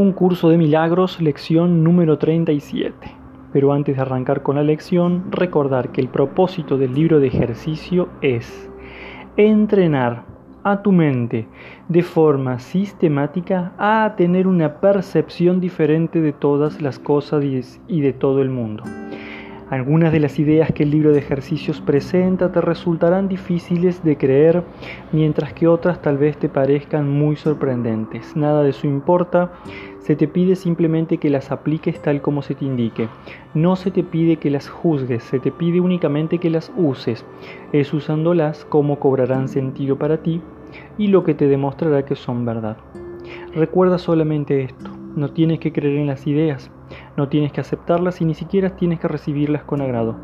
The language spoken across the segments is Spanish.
Un curso de milagros, lección número 37. Pero antes de arrancar con la lección, recordar que el propósito del libro de ejercicio es entrenar a tu mente de forma sistemática a tener una percepción diferente de todas las cosas y de todo el mundo. Algunas de las ideas que el libro de ejercicios presenta te resultarán difíciles de creer, mientras que otras tal vez te parezcan muy sorprendentes. Nada de eso importa, se te pide simplemente que las apliques tal como se te indique. No se te pide que las juzgues, se te pide únicamente que las uses. Es usándolas como cobrarán sentido para ti y lo que te demostrará que son verdad. Recuerda solamente esto, no tienes que creer en las ideas no tienes que aceptarlas y ni siquiera tienes que recibirlas con agrado.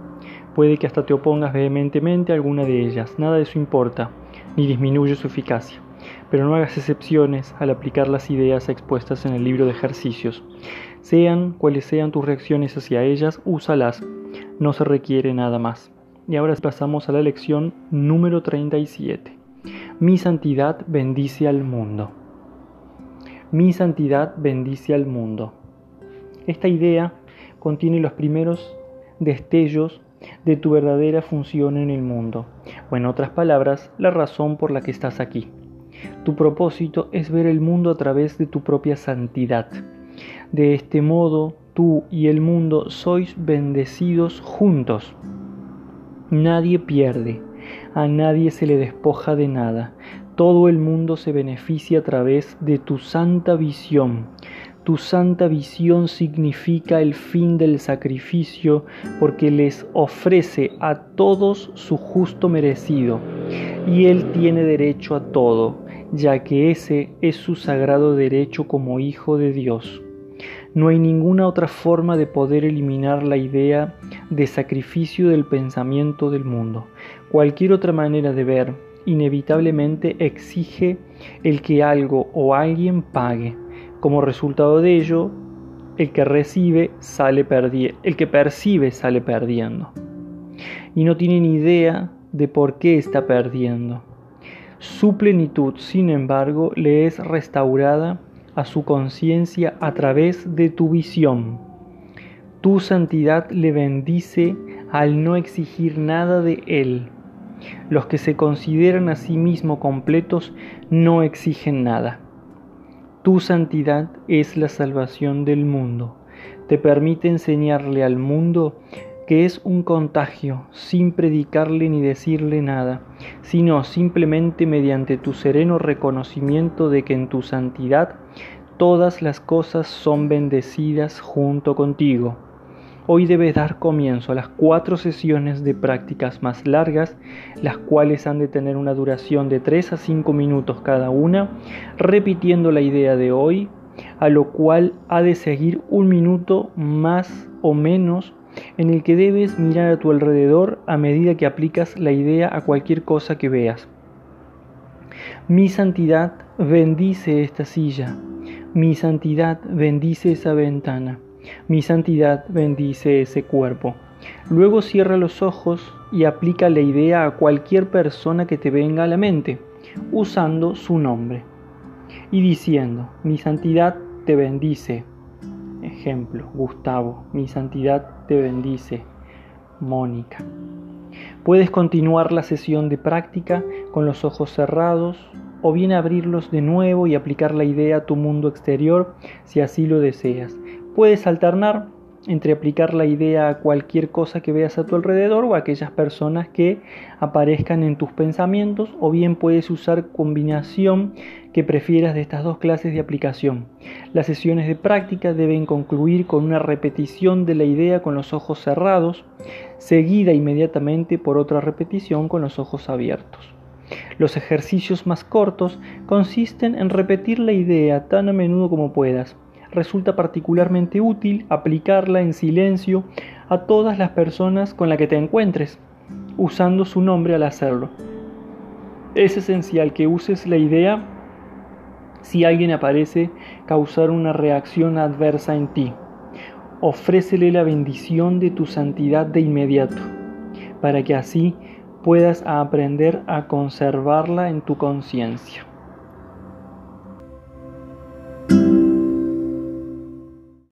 Puede que hasta te opongas vehementemente a alguna de ellas, nada de eso importa, ni disminuye su eficacia. Pero no hagas excepciones al aplicar las ideas expuestas en el libro de ejercicios. Sean cuales sean tus reacciones hacia ellas, úsalas. No se requiere nada más. Y ahora pasamos a la lección número 37. Mi santidad bendice al mundo. Mi santidad bendice al mundo. Esta idea contiene los primeros destellos de tu verdadera función en el mundo, o en otras palabras, la razón por la que estás aquí. Tu propósito es ver el mundo a través de tu propia santidad. De este modo, tú y el mundo sois bendecidos juntos. Nadie pierde, a nadie se le despoja de nada. Todo el mundo se beneficia a través de tu santa visión, tu santa visión significa el fin del sacrificio porque les ofrece a todos su justo merecido y Él tiene derecho a todo, ya que ese es su sagrado derecho como Hijo de Dios. No hay ninguna otra forma de poder eliminar la idea de sacrificio del pensamiento del mundo. Cualquier otra manera de ver inevitablemente exige el que algo o alguien pague como resultado de ello, el que recibe sale perdiendo, el que percibe sale perdiendo. Y no tiene ni idea de por qué está perdiendo. Su plenitud, sin embargo, le es restaurada a su conciencia a través de tu visión. Tu santidad le bendice al no exigir nada de él. Los que se consideran a sí mismos completos no exigen nada. Tu santidad es la salvación del mundo. Te permite enseñarle al mundo que es un contagio sin predicarle ni decirle nada, sino simplemente mediante tu sereno reconocimiento de que en tu santidad todas las cosas son bendecidas junto contigo. Hoy debes dar comienzo a las cuatro sesiones de prácticas más largas, las cuales han de tener una duración de 3 a 5 minutos cada una, repitiendo la idea de hoy, a lo cual ha de seguir un minuto más o menos en el que debes mirar a tu alrededor a medida que aplicas la idea a cualquier cosa que veas. Mi santidad bendice esta silla, mi santidad bendice esa ventana. Mi santidad bendice ese cuerpo. Luego cierra los ojos y aplica la idea a cualquier persona que te venga a la mente, usando su nombre. Y diciendo, mi santidad te bendice. Ejemplo, Gustavo, mi santidad te bendice. Mónica. Puedes continuar la sesión de práctica con los ojos cerrados o bien abrirlos de nuevo y aplicar la idea a tu mundo exterior si así lo deseas. Puedes alternar entre aplicar la idea a cualquier cosa que veas a tu alrededor o a aquellas personas que aparezcan en tus pensamientos o bien puedes usar combinación que prefieras de estas dos clases de aplicación. Las sesiones de práctica deben concluir con una repetición de la idea con los ojos cerrados, seguida inmediatamente por otra repetición con los ojos abiertos. Los ejercicios más cortos consisten en repetir la idea tan a menudo como puedas resulta particularmente útil aplicarla en silencio a todas las personas con las que te encuentres, usando su nombre al hacerlo. Es esencial que uses la idea si alguien aparece causar una reacción adversa en ti. Ofrécele la bendición de tu santidad de inmediato, para que así puedas aprender a conservarla en tu conciencia.